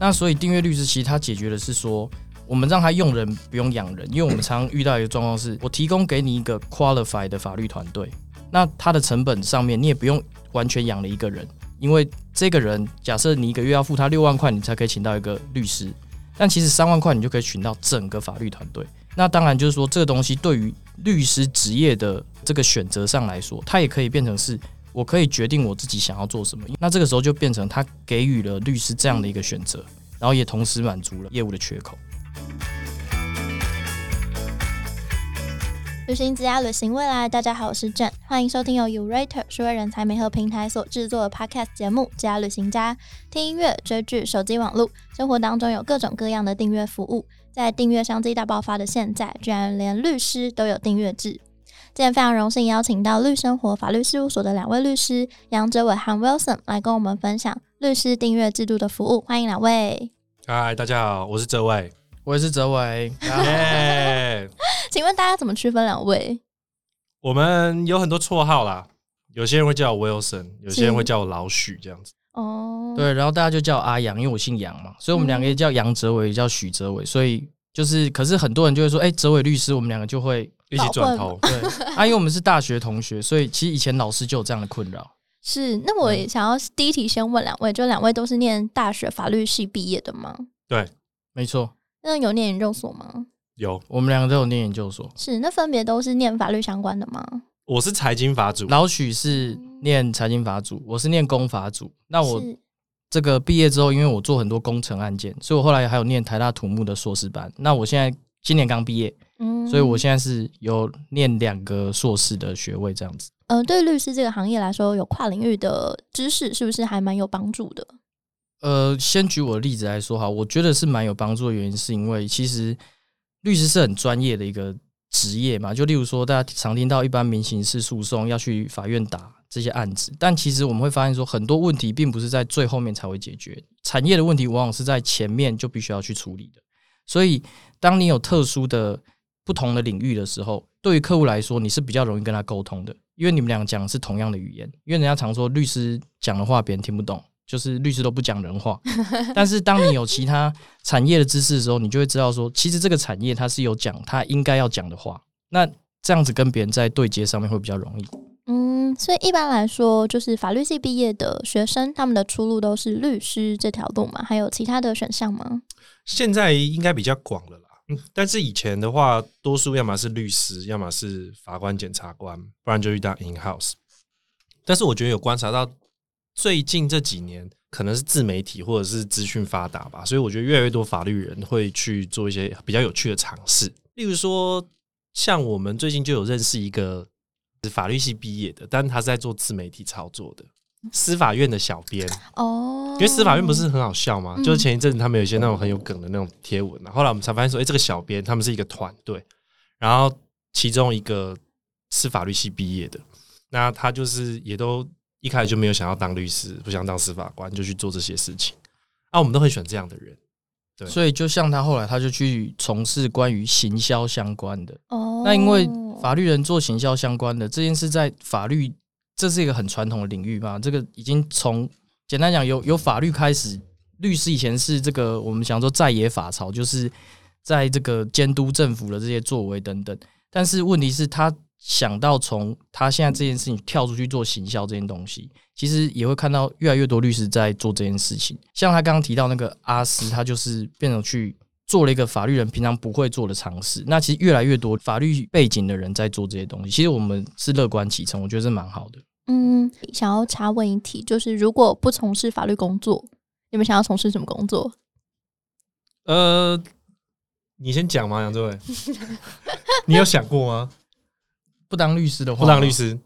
那所以订阅律师其实它解决的是说，我们让他用人不用养人，因为我们常遇到一个状况是，我提供给你一个 qualified 的法律团队，那它的成本上面你也不用完全养了一个人，因为这个人假设你一个月要付他六万块，你才可以请到一个律师，但其实三万块你就可以请到整个法律团队。那当然就是说，这个东西对于律师职业的这个选择上来说，它也可以变成是我可以决定我自己想要做什么。那这个时候就变成他给予了律师这样的一个选择，然后也同时满足了业务的缺口。旅行之家，旅行未来。大家好，我是郑，欢迎收听由 u r a t e r 数位人才媒合平台所制作的 Podcast 节目《家旅行家》。听音乐、追剧、手机网络，生活当中有各种各样的订阅服务。在订阅商机大爆发的现在，居然连律师都有订阅制。今天非常荣幸邀请到律生活法律事务所的两位律师杨哲伟和 Wilson 来跟我们分享律师订阅制度的服务。欢迎两位。嗨，大家好，我是哲伟，我也是哲伟。请问大家怎么区分两位？我们有很多绰号啦，有些人会叫我 Wilson，有些人会叫我老许这样子。哦，对，然后大家就叫阿杨，因为我姓杨嘛，所以我们两个也叫杨哲伟，也叫许哲伟。所以就是，可是很多人就会说，哎，哲伟律师，我们两个就会一起转头。对，啊，因为我们是大学同学，所以其实以前老师就有这样的困扰。是，那我也想要第一题先问两位，就两位都是念大学法律系毕业的吗？对，没错。那有念研究所吗？有，我们两个都有念研究所。是，那分别都是念法律相关的吗？我是财经法组，老许是念财经法组，我是念公法组。那我这个毕业之后，因为我做很多工程案件，所以我后来还有念台大土木的硕士班。那我现在今年刚毕业，嗯，所以我现在是有念两个硕士的学位这样子。嗯，对律师这个行业来说，有跨领域的知识是不是还蛮有帮助的？呃，先举我的例子来说哈，我觉得是蛮有帮助的原因，是因为其实。律师是很专业的一个职业嘛，就例如说，大家常听到一般民刑事诉讼要去法院打这些案子，但其实我们会发现说，很多问题并不是在最后面才会解决，产业的问题往往是在前面就必须要去处理的。所以，当你有特殊的不同的领域的时候，对于客户来说，你是比较容易跟他沟通的，因为你们俩讲的是同样的语言。因为人家常说，律师讲的话别人听不懂。就是律师都不讲人话，但是当你有其他产业的知识的时候，你就会知道说，其实这个产业它是有讲它应该要讲的话。那这样子跟别人在对接上面会比较容易。嗯，所以一般来说，就是法律系毕业的学生，他们的出路都是律师这条路嘛？还有其他的选项吗？现在应该比较广了啦。但是以前的话，多数要么是律师，要么是法官、检察官，不然就去当 in house。但是我觉得有观察到。最近这几年，可能是自媒体或者是资讯发达吧，所以我觉得越来越多法律人会去做一些比较有趣的尝试。例如说，像我们最近就有认识一个法律系毕业的，但他是在做自媒体操作的司法院的小编哦。因为司法院不是很好笑吗？就是前一阵子他们有一些那种很有梗的那种贴文，后来我们才发现说，哎，这个小编他们是一个团队，然后其中一个是法律系毕业的，那他就是也都。一开始就没有想要当律师，不想当司法官，就去做这些事情。啊，我们都很喜欢这样的人。对，所以就像他后来，他就去从事关于行销相关的。哦，那因为法律人做行销相关的这件事，在法律这是一个很传统的领域嘛。这个已经从简单讲，有有法律开始，律师以前是这个我们想说在野法曹，就是在这个监督政府的这些作为等等。但是问题是，他。想到从他现在这件事情跳出去做行销这件东西，其实也会看到越来越多律师在做这件事情。像他刚刚提到那个阿斯，他就是变成去做了一个法律人平常不会做的尝试。那其实越来越多法律背景的人在做这些东西，其实我们是乐观其成，我觉得是蛮好的。嗯，想要插问一题，就是如果不从事法律工作，你们想要从事什么工作？呃，你先讲嘛，杨志伟？你有想过吗？不当律师的话，不当律师，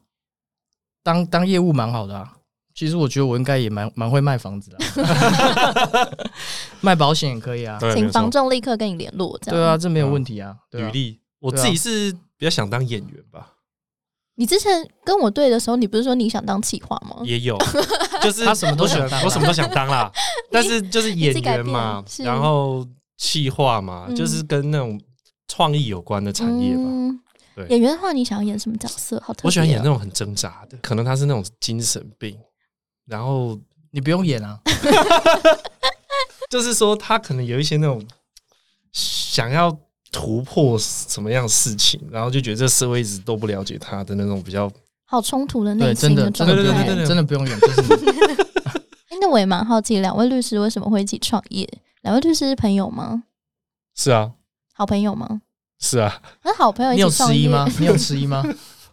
当当业务蛮好的啊。其实我觉得我应该也蛮蛮会卖房子的，卖保险也可以啊。请房仲立刻跟你联络，这样对啊，这没有问题啊。履历，我自己是比较想当演员吧。你之前跟我对的时候，你不是说你想当企划吗？也有，就是他什么都想当，我什么都想当啦。但是就是演员嘛，然后企划嘛，就是跟那种创意有关的产业吧。演员的话，你想要演什么角色？好，我喜欢演那种很挣扎的，可能他是那种精神病，然后你不用演啊，就是说他可能有一些那种想要突破什么样的事情，然后就觉得这社会一直都不了解他的那种比较好冲突的内对，真心的真的不用状态。远，真的不用远，就是你 哎那我也蛮好奇，两位律师为什么会一起创业？两位律师是朋友吗？是啊好朋友吗？是啊，那好朋友一你有起创业迟疑吗？你有迟疑吗？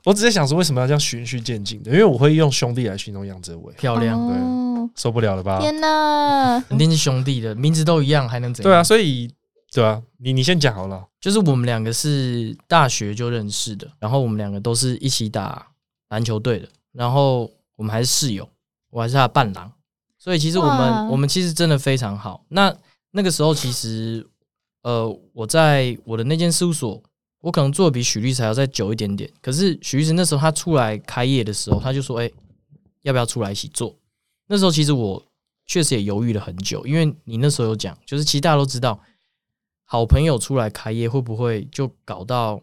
我只是想说为什么要这样循序渐进的，因为我会用兄弟来形容杨哲伟，漂亮，哦，受不了了吧？天哪！肯定是兄弟的，名字都一样，还能怎样？对啊，，所以对啊，你你先讲好了。就是我们两个是大学就认识的，然后我们两个都是一起打篮球队的，然后我们还是室友，我还是他的伴郎，所以其实我们我们其实真的非常好。那那个时候其实，呃，我在我的那间事务所，我可能做的比许律师还要再久一点点。可是许律师那时候他出来开业的时候，他就说：“哎、要不要出来一起做？”那时候其实我确实也犹豫了很久，因为你那时候有讲，就是其实大家都知道，好朋友出来开业会不会就搞到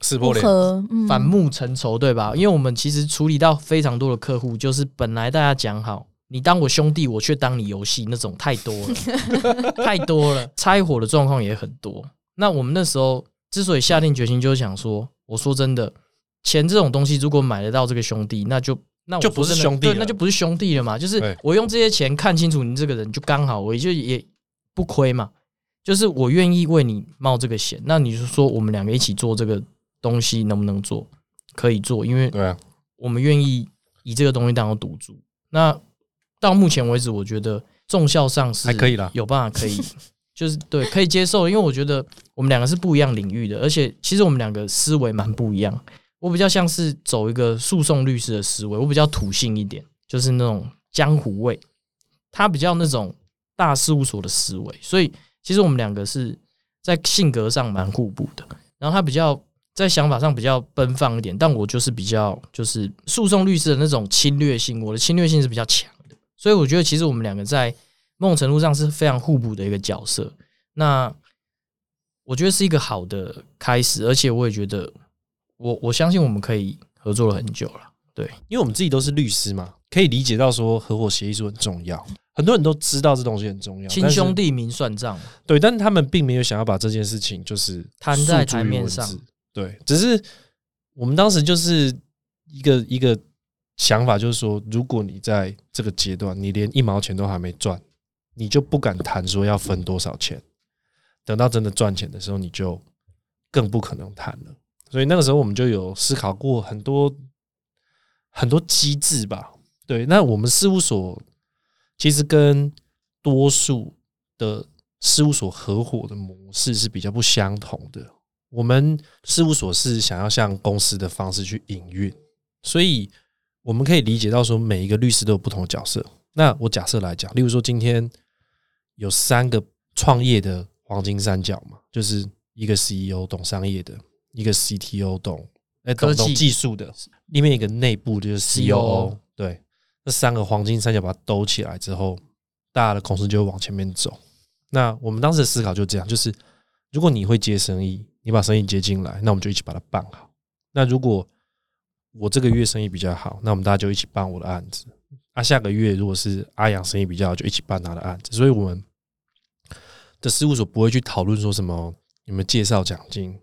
撕破脸，嗯反目成仇，对吧？因为我们其实处理到非常多的客户，就是本来大家讲好，你当我兄弟，我却当你游戏，那种太多了，太多了，拆伙的状况也很多。那我们那时候之所以下定决心，就是想说，我说真的，钱这种东西，如果买得到这个兄弟，那就那我就不是兄弟了那就不是兄弟了嘛。就是我用这些钱看清楚你这个人，就刚好，我就也不亏嘛。就是我愿意为你冒这个险，那你就说我们两个一起做这个东西能不能做？可以做，因为对啊，我们愿意以这个东西当做赌注。那到目前为止，我觉得重效上是还可以啦有办法可以，就是对可以接受，因为我觉得我们两个是不一样领域的，而且其实我们两个思维蛮不一样。我比较像是走一个诉讼律师的思维，我比较土性一点，就是那种江湖味。他比较那种大事务所的思维，所以其实我们两个是在性格上蛮互补的。然后他比较在想法上比较奔放一点，但我就是比较就是诉讼律师的那种侵略性，我的侵略性是比较强的，所以我觉得其实我们两个在某种程度上是非常互补的一个角色。那我觉得是一个好的开始，而且我也觉得我我相信我们可以合作了很久了。对，因为我们自己都是律师嘛，可以理解到说合伙协议书很重要，很多人都知道这东西很重要，亲兄弟明算账，对，但是他们并没有想要把这件事情就是摊在台面上。对，只是我们当时就是一个一个想法，就是说，如果你在这个阶段你连一毛钱都还没赚，你就不敢谈说要分多少钱。等到真的赚钱的时候，你就更不可能谈了。所以那个时候我们就有思考过很多很多机制吧。对，那我们事务所其实跟多数的事务所合伙的模式是比较不相同的。我们事务所是想要像公司的方式去营运，所以我们可以理解到说，每一个律师都有不同的角色。那我假设来讲，例如说今天有三个创业的黄金三角嘛，就是一个 CEO 懂商业的，一个 CTO 懂哎、懂技懂技术的，另外一个内部就是 COO，COO 对，这三个黄金三角把它兜起来之后，大家的公司就会往前面走。那我们当时的思考就这样，就是如果你会接生意，你把生意接进来，那我们就一起把它办好。那如果我这个月生意比较好，那我们大家就一起办我的案子。啊，下个月如果是阿阳生意比较好，就一起办他的案子。所以我们的事务所不会去讨论说什么有没有介绍奖金，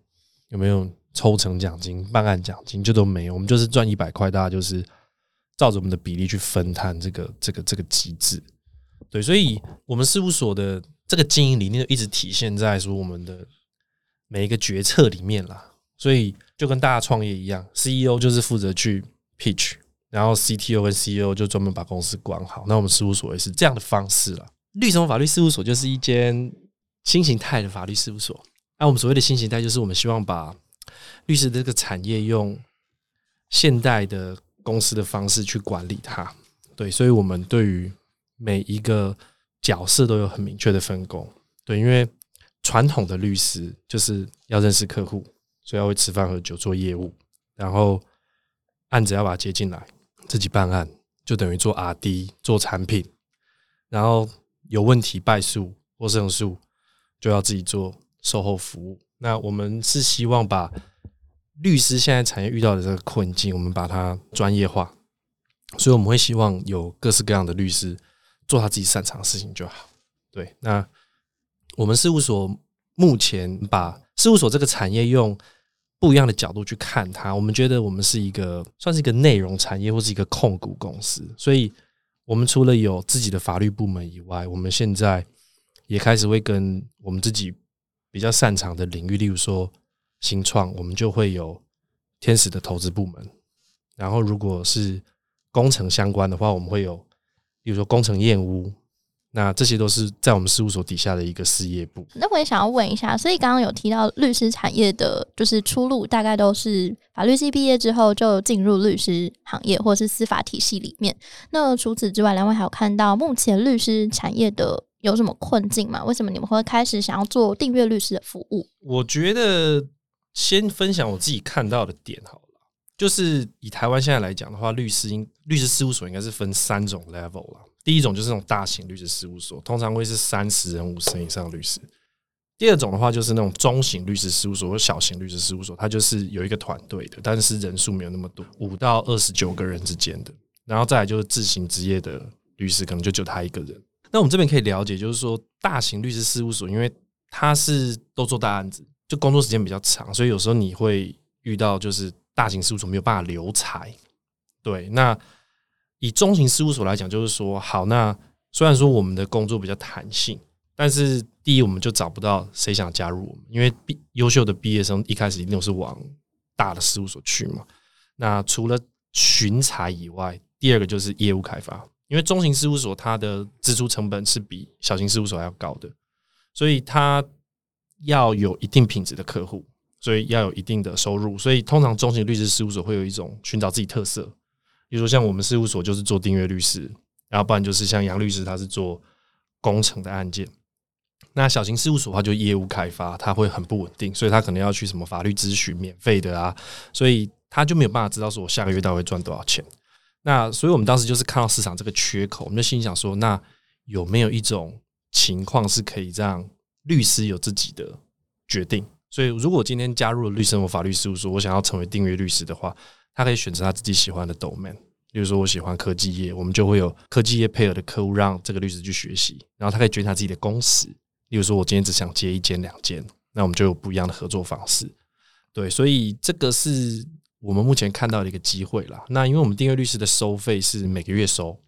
有没有抽成奖金、办案奖金，就都没有。我们就是赚一百块，大家就是照着我们的比例去分摊这个这个这个机制。对，所以我们事务所的这个经营理念就一直体现在说我们的每一个决策里面啦。所以就跟大家创业一样，CEO 就是负责去 pitch，然后 CTO 跟 CEO 就专门把公司管好。那我们事务所也是这样的方式啦。律什法律事务所就是一间新形态的法律事务所。那、我们所谓的新形态，就是我们希望把律师的这个产业用现代的公司的方式去管理它。对，所以我们对于每一个角色都有很明确的分工。对，因为传统的律师就是要认识客户，所以要会吃饭喝酒做业务，然后案子要把它接进来，自己办案，就等于做 R D 做产品，然后有问题败诉或胜诉，就要自己做售后服务。那我们是希望把律师现在产业遇到的这个困境，我们把它专业化，所以我们会希望有各式各样的律师做他自己擅长的事情就好。对，那我们事务所目前把事务所这个产业用不一样的角度去看它，我们觉得我们是一个算是一个内容产业或是一个控股公司，所以我们除了有自己的法律部门以外，我们现在也开始会跟我们自己比较擅长的领域，例如说新创，我们就会有天使的投资部门，然后如果是工程相关的话，我们会有，比如说工程验屋。那这些都是在我们事务所底下的一个事业部。那我也想要问一下，所以刚刚有提到律师产业的，就是出路大概都是法律系毕业之后就进入律师行业或是司法体系里面。那除此之外，两位还有看到目前律师产业的有什么困境吗？为什么你们会开始想要做订阅律师的服务？我觉得先分享我自己看到的点好了，就是以台湾现在来讲的话，律师应律师事务所应该是分三种 level 了。第一种就是那种大型律师事务所，通常会是三十人、五十人以上的律师。第二种的话，就是那种中型律师事务所或小型律师事务所，它就是有一个团队的，但是人数没有那么多，五到二十九个人之间的。然后再来就是自行职业的律师，可能就就他一个人。那我们这边可以了解，就是说大型律师事务所，因为他是都做大案子，就工作时间比较长，所以有时候你会遇到就是大型事务所没有办法留才。对，那。以中型事务所来讲，就是说，好，那虽然说我们的工作比较弹性，但是第一，我们就找不到谁想加入我们，因为毕优秀的毕业生一开始一定是往大的事务所去嘛。那除了寻才以外，第二个就是业务开发，因为中型事务所它的支出成本是比小型事务所还要高的，所以它要有一定品质的客户，所以要有一定的收入，所以通常中型律师事务所会有一种寻找自己特色。比如说，像我们事务所就是做订阅律师，然后不然就是像杨律师，他是做工程的案件。那小型事务所的话，就业务开发，他会很不稳定，所以他可能要去什么法律咨询免费的啊，所以他就没有办法知道说我下个月到底会赚多少钱。那所以我们当时就是看到市场这个缺口，我们就心想说，那有没有一种情况是可以让律师有自己的决定？所以如果今天加入了律师或法律事务所，我想要成为订阅律师的话。他可以选择他自己喜欢的 domain，比如说我喜欢科技业，我们就会有科技业配合的客户让这个律师去学习，然后他可以决定他自己的工时。例如说，我今天只想接一间两间，那我们就有不一样的合作方式。对，所以这个是我们目前看到的一个机会啦。那因为我们订阅律师的收费是每个月收，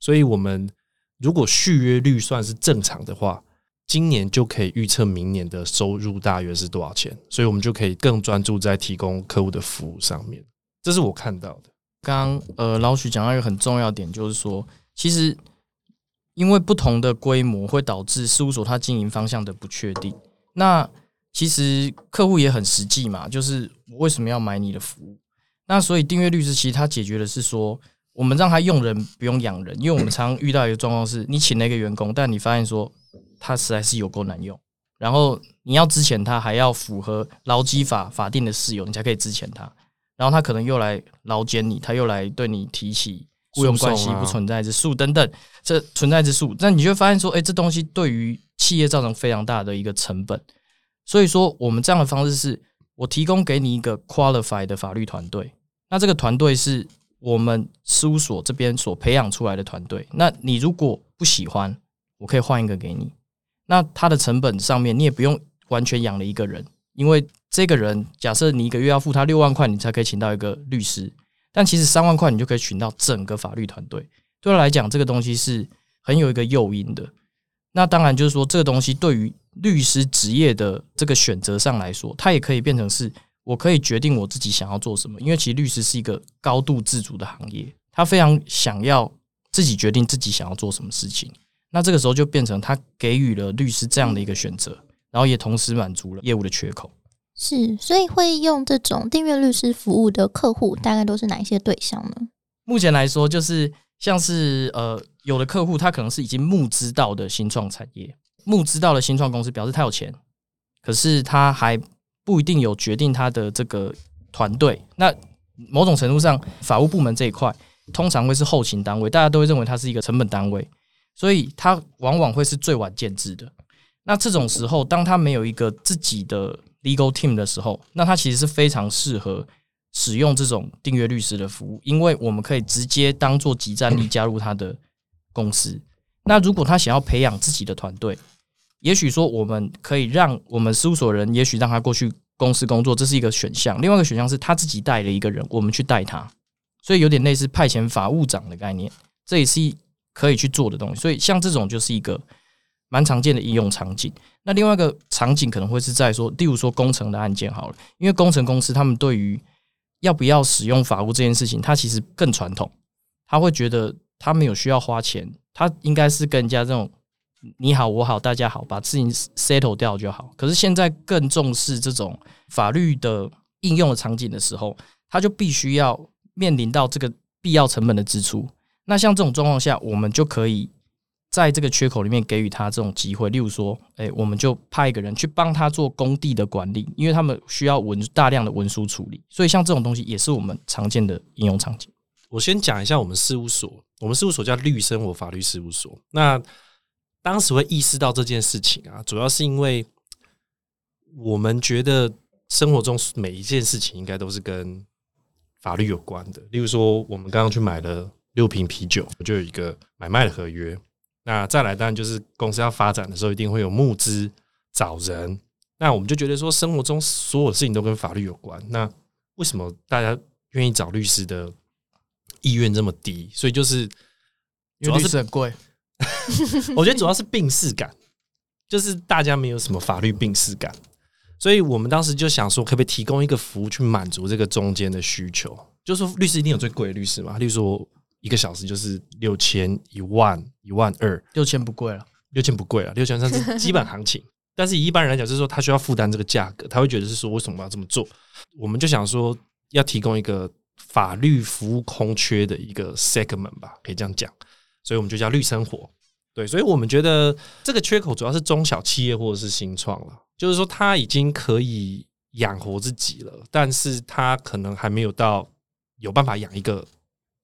所以我们如果续约率算是正常的话，今年就可以预测明年的收入大约是多少钱，所以我们就可以更专注在提供客户的服务上面。这是我看到的。刚呃，老许讲到一个很重要点，就是说，其实因为不同的规模会导致事务所它经营方向的不确定。那其实客户也很实际嘛，就是我为什么要买你的服务？那所以订阅律师其实它解决的是说，我们让他用人不用养人，因为我们常遇到一个状况是，你请了一个员工，但你发现说他实在是有够难用，然后你要支遣他，还要符合劳基法法定的事由，你才可以支遣他。然后他可能又来劳监你，他又来对你提起雇佣关系不存在之诉等等，这存在之诉，那你就会发现说，哎，这东西对于企业造成非常大的一个成本。所以说，我们这样的方式是，我提供给你一个 qualified 的法律团队，那这个团队是我们事务所这边所培养出来的团队。那你如果不喜欢，我可以换一个给你。那它的成本上面，你也不用完全养了一个人，因为。这个人，假设你一个月要付他六万块，你才可以请到一个律师，但其实三万块你就可以请到整个法律团队。对他来讲，这个东西是很有一个诱因的。那当然就是说，这个东西对于律师职业的这个选择上来说，它也可以变成是我可以决定我自己想要做什么。因为其实律师是一个高度自主的行业，他非常想要自己决定自己想要做什么事情。那这个时候就变成他给予了律师这样的一个选择，然后也同时满足了业务的缺口。是，所以会用这种订阅律师服务的客户，大概都是哪一些对象呢？目前来说，就是像是呃，有的客户他可能是已经募资到的新创产业，募资到的新创公司，表示他有钱，可是他还不一定有决定他的这个团队。那某种程度上，法务部门这一块通常会是后勤单位，大家都会认为它是一个成本单位，所以它往往会是最晚建制的。那这种时候，当他没有一个自己的 legal team 的时候，那他其实是非常适合使用这种订阅律师的服务，因为我们可以直接当做集战力加入他的公司。那如果他想要培养自己的团队，也许说我们可以让我们事务所人，也许让他过去公司工作，这是一个选项。另外一个选项是他自己带了一个人，我们去带他，所以有点类似派遣法务长的概念，这也是可以去做的东西。所以像这种就是一个蛮常见的应用场景。那另外一个场景可能会是在说，例如说工程的案件好了，因为工程公司他们对于要不要使用法务这件事情，他其实更传统，他会觉得他没有需要花钱，他应该是跟人家这种你好我好大家好，把事情 settle 掉就好。可是现在更重视这种法律的应用的场景的时候，他就必须要面临到这个必要成本的支出。那像这种状况下，我们就可以。在这个缺口里面给予他这种机会，例如说，哎，我们就派一个人去帮他做工地的管理，因为他们需要文大量的文书处理，所以像这种东西也是我们常见的应用场景。我先讲一下我们事务所，我们事务所叫绿生活法律事务所。那当时会意识到这件事情啊，主要是因为我们觉得生活中每一件事情应该都是跟法律有关的。例如说，我们刚刚去买了六瓶啤酒，我就有一个买卖的合约。那再来，当然就是公司要发展的时候，一定会有募资、找人。那我们就觉得说，生活中所有事情都跟法律有关。那为什么大家愿意找律师的意愿这么低？所以就是因为律师很贵。我觉得主要是病视感，就是大家没有什么法律病视感。所以我们当时就想说，可不可以提供一个服务去满足这个中间的需求？就是说，律师一定有最贵的律师嘛？例如说。一个小时就是六千一万一万二，六千不贵了，六千不贵了，六千算是 基本行情。但是以一般人来讲，就是说他需要负担这个价格，他会觉得是说为什么要这么做？我们就想说要提供一个法律服务空缺的一个 segment 吧，可以这样讲。所以我们就叫绿生活。对，所以我们觉得这个缺口主要是中小企业或者是新创了，就是说他已经可以养活自己了，但是他可能还没有到有办法养一个。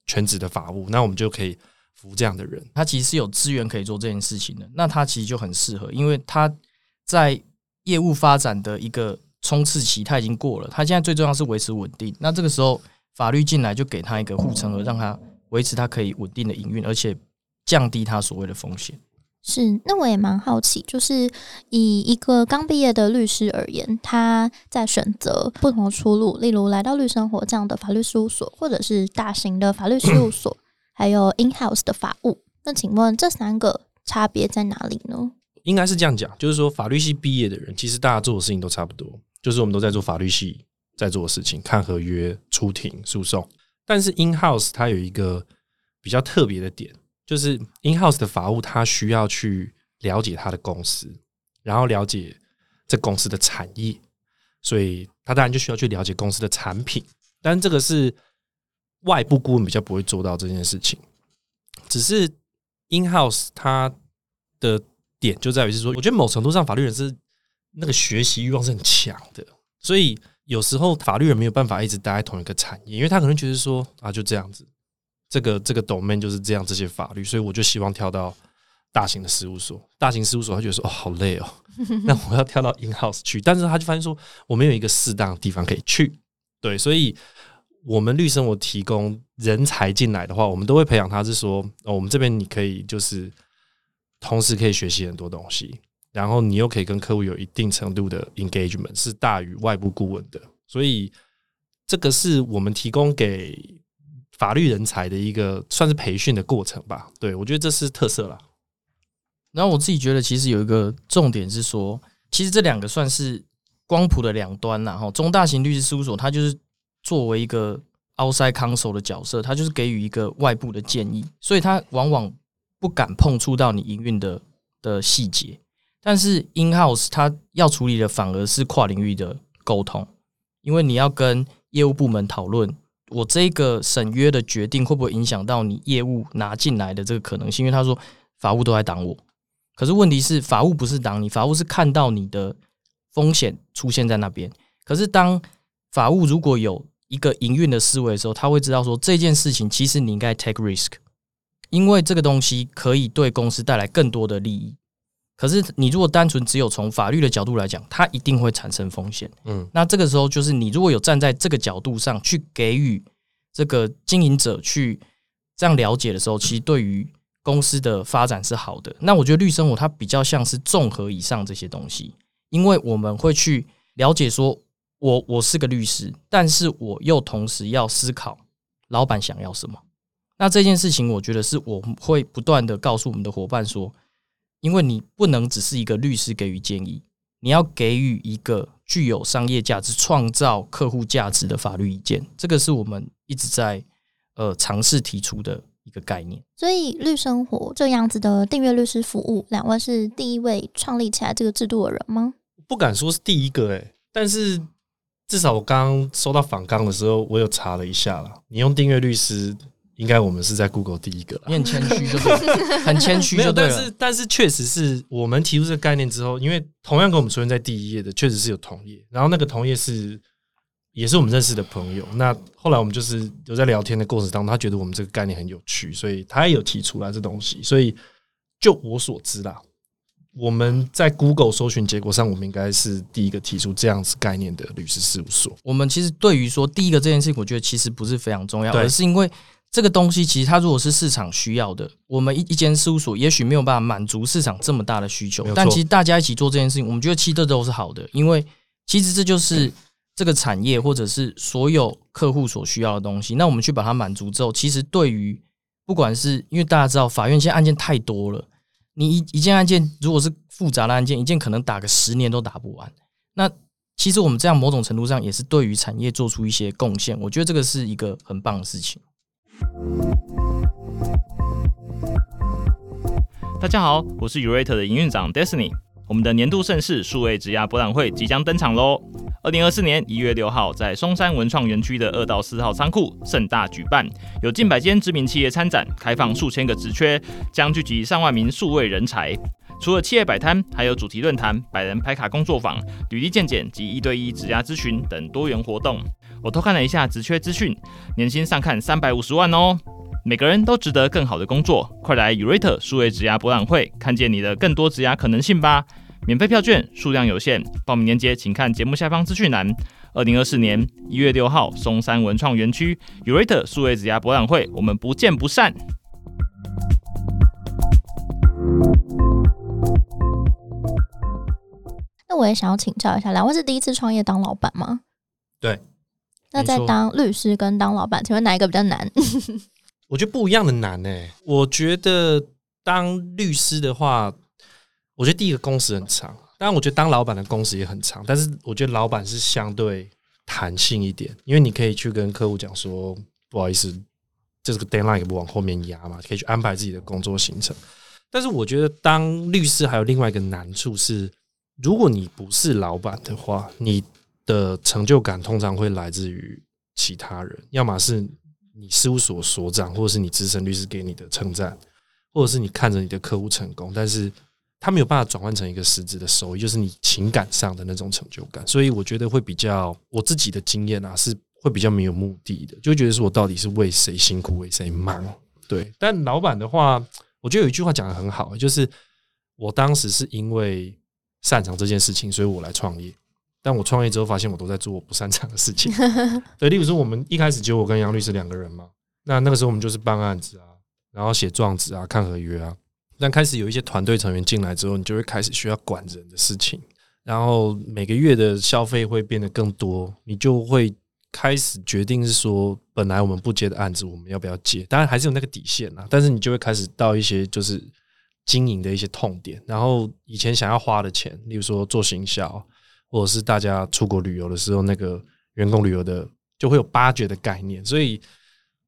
全职的法务，那我们就可以服这样的人。他其实是有资源可以做这件事情的，那他其实就很适合，因为他在业务发展的一个冲刺期他已经过了，他现在最重要是维持稳定。那这个时候法律进来就给他一个护城河，让他维持他可以稳定的营运，而且降低他所谓的风险。是，那我也蛮好奇，就是以一个刚毕业的律师而言，他在选择不同的出路，例如来到律生活这样的法律事务所，或者是大型的法律事务所，还有 in house 的法务。那请问这三个差别在哪里呢？应该是这样讲，就是说法律系毕业的人，其实大家做的事情都差不多，就是我们都在做法律系在做的事情，看合约、出庭、诉讼。但是 in house 它有一个比较特别的点。就是 in house 的法务，他需要去了解他的公司，然后了解这公司的产业，所以他当然就需要去了解公司的产品。但这个是外部顾问比较不会做到这件事情。只是 in house 他的点就在于是说，我觉得某程度上法律人是那个学习欲望是很强的，所以有时候法律人没有办法一直待在同一个产业，因为他可能觉得说啊，就这样子。这个这个 domain 就是这样，这些法律，所以我就希望跳到大型的事务所。大型事务所，他觉得说哦，好累哦，那我要跳到 in house 去。但是他就发现说，我没有一个适当的地方可以去。对，所以我们律生我提供人才进来的话，我们都会培养他，是说哦，我们这边你可以就是同时可以学习很多东西，然后你又可以跟客户有一定程度的 engagement，是大于外部顾问的。所以这个是我们提供给。法律人才的一个算是培训的过程吧，对我觉得这是特色了。然后我自己觉得，其实有一个重点是说，其实这两个算是光谱的两端啦。哈中大型律师事务所，它就是作为一个 outside counsel 的角色，它就是给予一个外部的建议，所以它往往不敢碰触到你营运的的细节。但是 in house 它要处理的反而是跨领域的沟通，因为你要跟业务部门讨论。我这个审约的决定会不会影响到你业务拿进来的这个可能性？因为他说法务都在挡我，可是问题是法务不是挡你，法务是看到你的风险出现在那边。可是当法务如果有一个营运的思维的时候，他会知道说这件事情其实你应该 take risk，因为这个东西可以对公司带来更多的利益。可是你如果单纯只有从法律的角度来讲，它一定会产生风险。嗯，那这个时候就是你如果有站在这个角度上去给予这个经营者去这样了解的时候，其实对于公司的发展是好的。那我觉得绿生活它比较像是综合以上这些东西，因为我们会去了解说，我我是个律师，但是我又同时要思考老板想要什么。那这件事情，我觉得是我们会不断的告诉我们的伙伴说，因为你不能只是一个律师给予建议，你要给予一个具有商业价值、创造客户价值的法律意见。这个是我们一直在呃尝试提出的一个概念。所以绿生活这样子的订阅律师服务，两位是第一位创立起来这个制度的人吗？不敢说是第一个诶、但是至少我刚收到访纲的时候，我有查了一下啦。你用订阅律师，应该我们是在 Google 第一个啦。你很谦虚就是，很谦虚没有，就对了。但是但是确实是我们提出这个概念之后，因为同样跟我们出现在第一页的，确实是有同业，然后那个同业是也是我们认识的朋友。那后来我们就是有在聊天的过程当中，他觉得我们这个概念很有趣，所以他也有提出来这东西。所以就我所知啦，我们在 Google 搜寻结果上，我们应该是第一个提出这样子概念的律师事务所。我们其实对于说第一个这件事情，我觉得其实不是非常重要，对而是因为这个东西其实它如果是市场需要的，我们一一间事务所也许没有办法满足市场这么大的需求但其实大家一起做这件事情，我们觉得其实这都是好的，因为其实这就是这个产业或者是所有客户所需要的东西。那我们去把它满足之后，其实对于不管是因为大家知道法院现在案件太多了，你一一件案件如果是复杂的案件，一件可能打个十年都打不完。那其实我们这样某种程度上也是对于产业做出一些贡献，我觉得这个是一个很棒的事情。大家好，我是 Urate 的营运长 Destiny。我们的年度盛事数位职涯博览会即将登场喽！二零二四年一月六号，在松山文创园区的二到四号仓库盛大举办，有近百间知名企业参展，开放数千个职缺，将聚集上万名数位人才。除了企业摆摊，还有主题论坛、百人拍卡工作坊、履历鉴检及一对一职涯咨询等多元活动。我偷看了一下职缺资讯，年薪上看三百五十万哦。每个人都值得更好的工作，快来 Urate 数位职涯博览会，看见你的更多职涯可能性吧！免费票券数量有限，报名链接请看节目下方资讯栏。二零二四年一月六号，松山文创园区 Urate 数位职涯博览会，我们不见不散。那我也想要请教一下，两位是第一次创业当老板吗？对。那在当律师跟当老板，请问哪一个比较难？我觉得不一样的难呢、我觉得当律师的话，我觉得第一个工时很长，当然我觉得当老板的工时也很长，但是我觉得老板是相对弹性一点，因为你可以去跟客户讲说，不好意思，这个 deadline 也不往后面压嘛，可以去安排自己的工作行程。但是我觉得当律师还有另外一个难处是，如果你不是老板的话，你的成就感通常会来自于其他人，要么是你事务所所长，或者是你资深律师给你的称赞，或者是你看着你的客户成功，但是他没有办法转换成一个实质的收益，就是你情感上的那种成就感。所以我觉得会比较我自己的经验啊，是会比较没有目的的，就觉得说我到底是为谁辛苦为谁忙。对，但老板的话，我觉得有一句话讲的很好，就是我当时是因为擅长这件事情，所以我来创业。但我创业之后发现，我都在做我不擅长的事情。对，例如说，我们一开始就我跟杨律师两个人嘛，那那个时候我们就是办案子啊，然后写状子啊，看合约啊。但开始有一些团队成员进来之后，你就会开始需要管人的事情，然后每个月的消费会变得更多，你就会开始决定是说，本来我们不接的案子，我们要不要接？当然还是有那个底线啊，但是你就会开始到一些就是经营的一些痛点，然后以前想要花的钱，例如说做行销，或者是大家出国旅游的时候，那个员工旅游的就会有八掘的概念，所以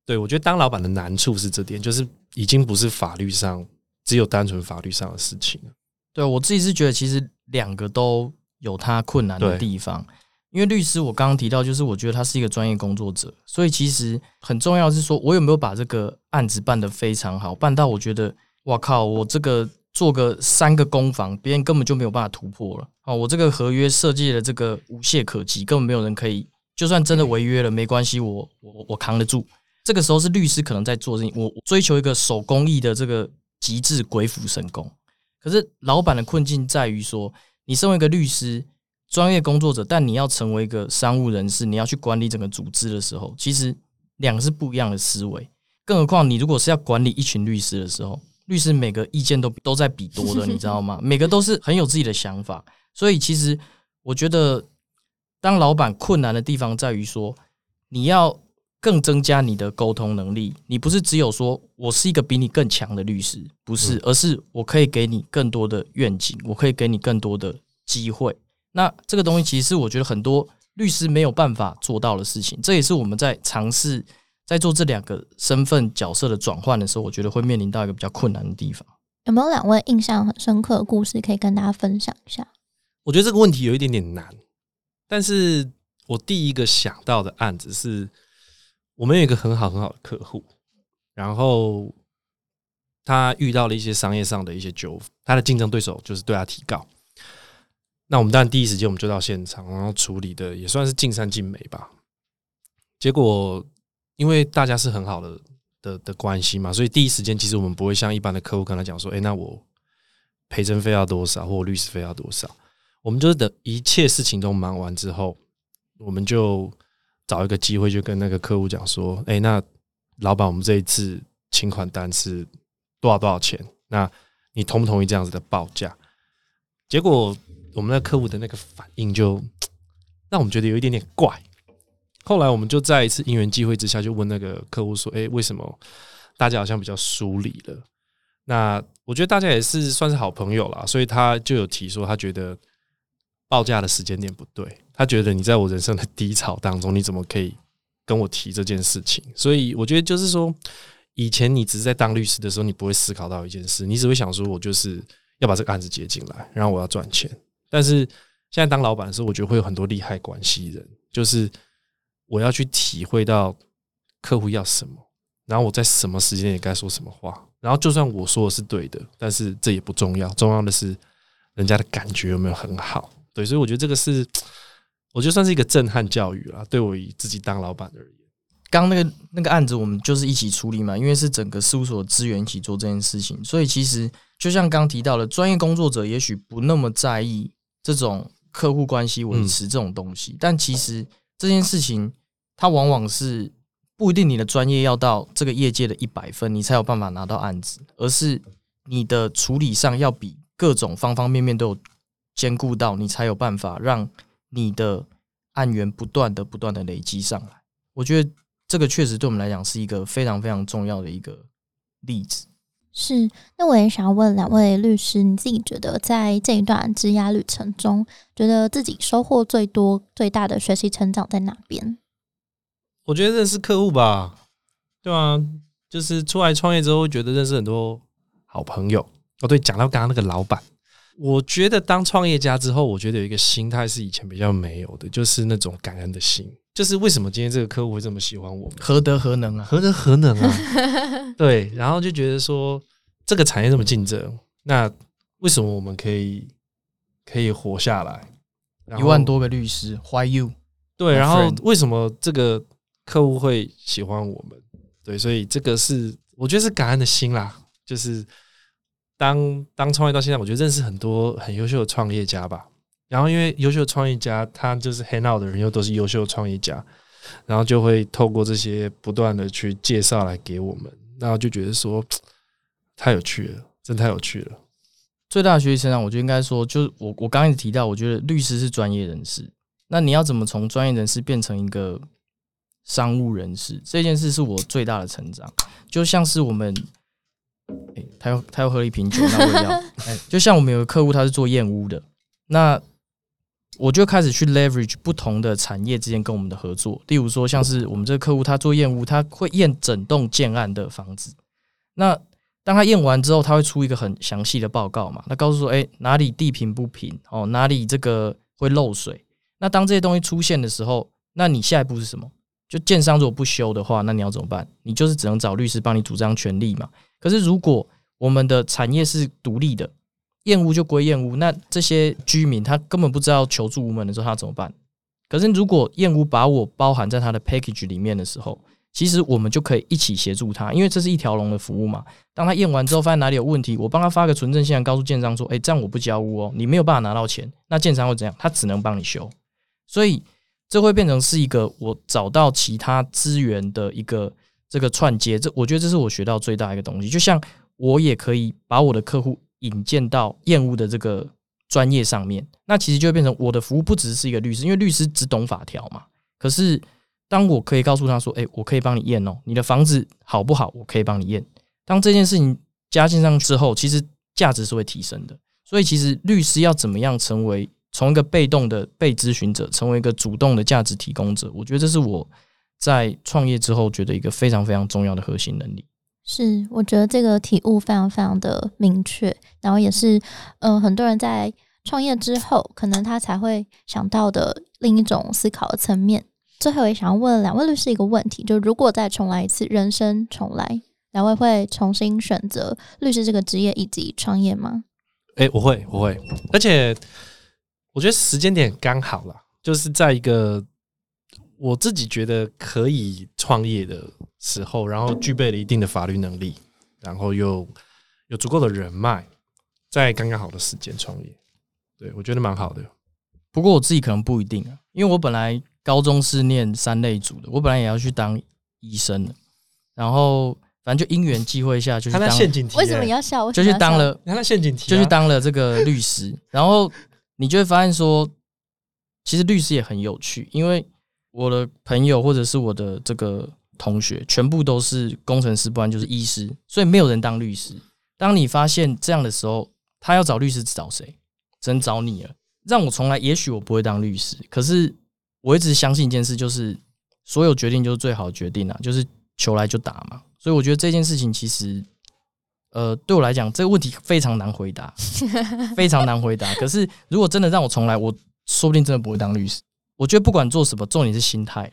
对我觉得当老板的难处是这点，就是已经不是法律上只有单纯法律上的事情了。对我自己是觉得，其实两个都有它困难的地方。因为律师，我刚刚提到，就是我觉得他是一个专业工作者，所以其实很重要是说，我有没有把这个案子办得非常好，办到我觉得，哇靠，我这个做个三个攻防，别人根本就没有办法突破了。哦，我这个合约设计的这个无懈可击，根本没有人可以，就算真的违约了，没关系，我我我扛得住。这个时候是律师可能在做事情，我我追求一个手工艺的这个极致鬼斧神工。可是老板的困境在于说，你身为一个律师、专业工作者，但你要成为一个商务人士，你要去管理整个组织的时候，其实两个是不一样的思维。更何况你如果是要管理一群律师的时候，律师每个意见都都在比多的，你知道吗？每个都是很有自己的想法，所以其实我觉得，当老板困难的地方在于说，你要更增加你的沟通能力。你不是只有说我是一个比你更强的律师，不是，而是我可以给你更多的愿景，我可以给你更多的机会。那这个东西其实是我觉得很多律师没有办法做到的事情，这也是我们在尝试。在做这两个身份角色的转换的时候，我觉得会面临到一个比较困难的地方。有没有两位印象很深刻的故事可以跟大家分享一下？我觉得这个问题有一点点难，但是我第一个想到的案子是，我们有一个很好很好的客户，然后他遇到了一些商业上的一些纠纷，他的竞争对手就是对他提告。那我们当然第一时间我们就到现场，然后处理的也算是尽善尽美吧。结果。因为大家是很好的的的关系嘛，所以第一时间其实我们不会像一般的客户跟他讲说，哎，那我赔证费要多少，或律师费要多少。我们就是等一切事情都忙完之后，我们就找一个机会，就跟那个客户讲说，哎，那老板，我们这一次请款单是多少多少钱？那你同不同意这样子的报价？结果我们那客户的那个反应就让我们觉得有一点点怪。后来我们就在一次因缘际会之下，就问那个客户说：“哎，为什么大家好像比较疏离了？”那我觉得大家也是算是好朋友啦，所以他就有提说，他觉得报价的时间点不对。他觉得你在我人生的低潮当中，你怎么可以跟我提这件事情？所以我觉得就是说，以前你只是在当律师的时候，你不会思考到一件事，你只会想说我就是要把这个案子接进来，然后我要赚钱。但是现在当老板的时候，我觉得会有很多利害关系人，就是。我要去体会到客户要什么，然后我在什么时间也该说什么话。然后就算我说的是对的，但是这也不重要，重要的是人家的感觉有没有很好。对，所以我觉得这个是，我觉得算是一个震撼教育啦。对我以自己当老板而言，刚那个那个案子我们就是一起处理嘛，因为是整个事务所资源一起做这件事情，所以其实就像刚提到的，专业工作者也许不那么在意这种客户关系维持这种东西，但其实。这件事情，它往往是不一定你的专业要到这个业界的一百分，你才有办法拿到案子，而是你的处理上要比各种方方面面都有兼顾到，你才有办法让你的案源不断的、不断的累积上来。我觉得这个确实对我们来讲是一个非常非常重要的一个例子。是，那我也想要问两位律师，你自己觉得在这一段职涯旅程中，觉得自己收获最多、最大的学习成长在哪边？我觉得认识客户吧，对啊，就是出来创业之后，觉得认识很多好朋友。哦，对，讲到刚刚那个老板，我觉得当创业家之后，我觉得有一个心态是以前比较没有的，就是那种感恩的心。就是为什么今天这个客户会这么喜欢我们？何德何能啊？何德何能啊？对，然后就觉得说这个产业这么竞争，那为什么我们可以可以活下来？一万多个律师，Why you？对，然后为什么这个客户会喜欢我们？对，所以这个是我觉得是感恩的心啦。就是当当创业到现在，我觉得认识很多很优秀的创业家吧。然后，因为优秀创业家，他就是 hang out 的人，又都是优秀创业家，然后就会透过这些不断的去介绍来给我们，然后就觉得说太有趣了，真太有趣了。最大的学习成长，我就应该说，就是我我刚才提到，我觉得律师是专业人士，那你要怎么从专业人士变成一个商务人士？这件事是我最大的成长。就像是我们，哎，他要他要喝一瓶酒，那我也要。哎，就像我们有个客户，他是做燕屋的，那。我就开始去 leverage 不同的产业之间跟我们的合作，例如说像是我们这个客户他做验屋，他会验整栋建案的房子。那当他验完之后，他会出一个很详细的报告嘛？他告诉说，哎，哪里地平不平哦，哪里这个会漏水。那当这些东西出现的时候，那你下一步是什么？就建商如果不修的话，那你要怎么办？你就是只能找律师帮你主张权利嘛。可是如果我们的产业是独立的。厌恶就归厌恶，那这些居民他根本不知道求助无门的时候他怎么办？可是如果厌恶把我包含在他的 package 里面的时候，其实我们就可以一起协助他，因为这是一条龙的服务嘛。当他验完之后发现哪里有问题，我帮他发个存证信，告诉建商说：“哎，这样我不交屋哦，你没有办法拿到钱。”那建商会怎样？他只能帮你修。所以这会变成是一个我找到其他资源的一个这个串接。这我觉得这是我学到最大一个东西。就像我也可以把我的客户引荐到业务的这个专业上面。那其实就会变成我的服务不只是一个律师，因为律师只懂法条嘛。可是当我可以告诉他说：“诶，我可以帮你验哦，你的房子好不好？我可以帮你验。”当这件事情加进上之后，其实价值是会提升的。所以，其实律师要怎么样成为从一个被动的被咨询者，成为一个主动的价值提供者？我觉得这是我在创业之后觉得一个非常非常重要的核心能力。是，我觉得这个体悟非常非常的明确，然后也是，嗯，很多人在创业之后，可能他才会想到的另一种思考的层面。最后，也想要问两位律师一个问题：，就如果再重来一次，人生重来，两位会重新选择律师这个职业以及创业吗？哎，我会，我会，而且我觉得时间点刚好了，就是在一个我自己觉得可以创业的时候，然后具备了一定的法律能力，然后又有足够的人脉，在刚刚好的时间创业，对我觉得蛮好的。不过我自己可能不一定啊，因为我本来高中是念三类组的，我本来也要去当医生的，然后。反正就因缘际会下，就去当陷阱题。为什么要笑？就去当了，你看陷阱题，就去当了这个律师。然后你就会发现说，其实律师也很有趣，因为我的朋友或者是我的这个同学，全部都是工程师，不然就是医师，所以没有人当律师。当你发现这样的时候，他要找律师找谁？只能找你了。让我重来，也许我不会当律师，可是我一直相信一件事，就是所有决定就是最好的决定啊，就是求来就打嘛。所以我觉得这件事情其实，呃，对我来讲这个问题非常难回答，非常难回答。可是如果真的让我重来，我说不定真的不会当律师。我觉得不管做什么，重点是心态。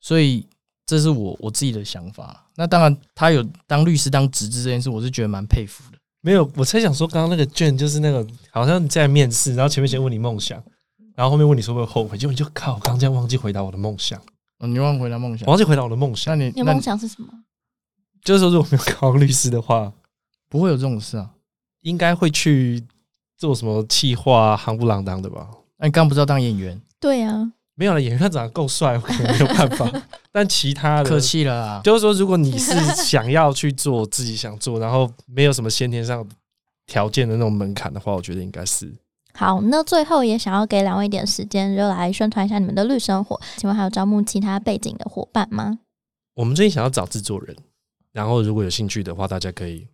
所以这是我我自己的想法。那当然，他有当律师当职志这件事，我是觉得蛮佩服的。没有，我猜想说，刚刚那个卷就是那个好像你在面试，然后前面先问你梦想，然后后面问你说会不会后悔，结果你就靠，刚这样忘记回答我的梦想。嗯，你忘回答梦想，忘记回答我的梦想。那你你梦想是什么？就是说，如果没有考律师的话，不会有这种事啊。应该会去做什么企划，行不啷当的吧？那你刚不知道当演员？对呀，没有了，演员他长得够帅，我可能没有办法。但其他的，客气了啊。就是说，如果你是想要去做自己想做，然后没有什么先天上条件的那种门槛的话，我觉得应该是。好，那最后也想要给两位一点时间，就来宣传一下你们的绿生活。请问还有招募其他背景的伙伴吗？我们最近想要找制作人。然后，如果有兴趣的话，大家可以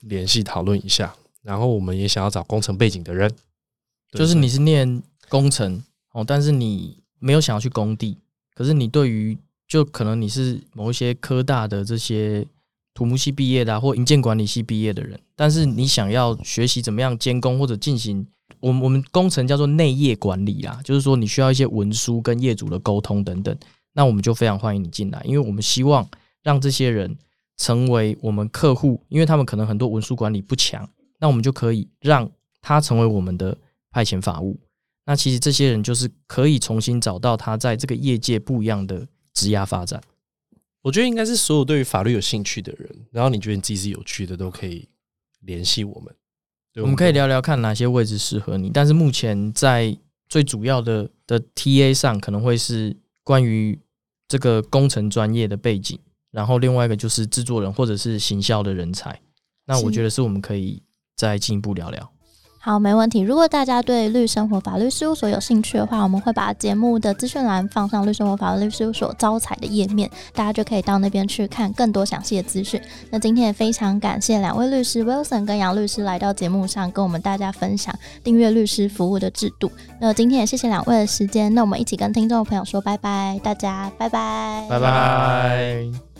联系讨论一下。然后，我们也想要找工程背景的人，就是你是念工程哦，但是你没有想要去工地，可是你对于就可能你是某一些科大的这些土木系毕业的，或营建管理系毕业的人，但是你想要学习怎么样监工或者进行，我们我们工程叫做内业管理啦，就是说你需要一些文书跟业主的沟通等等，那我们就非常欢迎你进来，因为我们希望让这些人。成为我们客户，因为他们可能很多文书管理不强，那我们就可以让他成为我们的派遣法务。那其实这些人就是可以重新找到他在这个业界不一样的职业发展。我觉得应该是所有对于法律有兴趣的人，然后你觉得你自己是有趣的，都可以联系我们。我们可以聊聊看哪些位置适合你。但是目前在最主要的的 TA 上，可能会是关于这个工程专业的背景。然后另外一个就是制作人或者是行销的人才，那我觉得是我们可以再进一步聊聊。好，没问题。如果大家对绿生活法律事务所有兴趣的话，我们会把节目的资讯栏放上绿生活法律事务所招财的页面，大家就可以到那边去看更多详细的资讯。那今天也非常感谢两位律师 Wilson 跟杨律师来到节目上，跟我们大家分享订阅律师服务的制度。那今天也谢谢两位的时间，那我们一起跟听众朋友说拜拜，大家拜拜，拜拜。